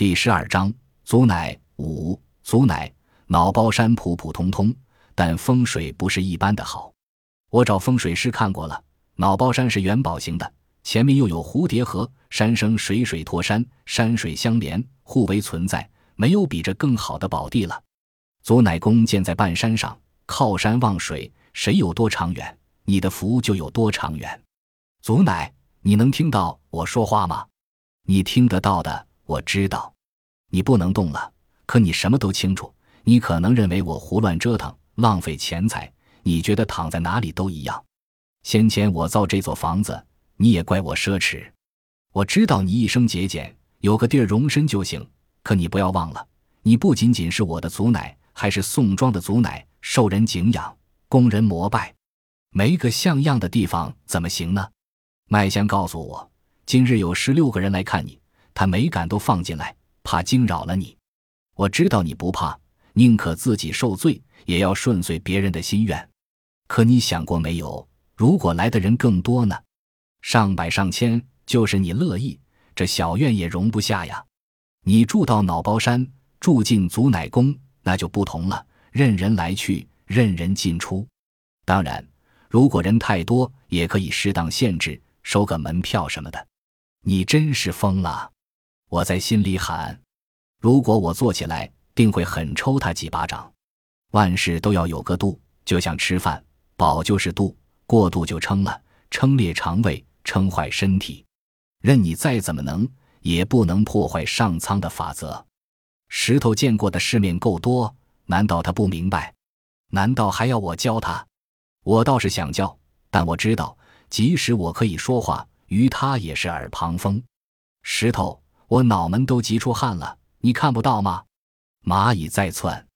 第十二章，祖乃五，祖乃脑包山普普通通，但风水不是一般的好。我找风水师看过了，脑包山是元宝型的，前面又有蝴蝶河，山生水水托山，山水相连，互为存在，没有比这更好的宝地了。祖乃宫建在半山上，靠山望水，谁有多长远，你的福就有多长远。祖乃，你能听到我说话吗？你听得到的，我知道。你不能动了，可你什么都清楚。你可能认为我胡乱折腾，浪费钱财。你觉得躺在哪里都一样。先前我造这座房子，你也怪我奢侈。我知道你一生节俭，有个地儿容身就行。可你不要忘了，你不仅仅是我的祖奶，还是宋庄的祖奶，受人敬仰，供人膜拜。没个像样的地方怎么行呢？麦香告诉我。今日有十六个人来看你，他没敢都放进来，怕惊扰了你。我知道你不怕，宁可自己受罪，也要顺遂别人的心愿。可你想过没有，如果来的人更多呢？上百上千，就是你乐意，这小院也容不下呀。你住到脑包山，住进祖乃宫，那就不同了，任人来去，任人进出。当然，如果人太多，也可以适当限制，收个门票什么的。你真是疯了！我在心里喊：如果我坐起来，定会狠抽他几巴掌。万事都要有个度，就像吃饭，饱就是度，过度就撑了，撑裂肠胃，撑坏身体。任你再怎么能，也不能破坏上苍的法则。石头见过的世面够多，难道他不明白？难道还要我教他？我倒是想教，但我知道，即使我可以说话。于他也是耳旁风，石头，我脑门都急出汗了，你看不到吗？蚂蚁在窜。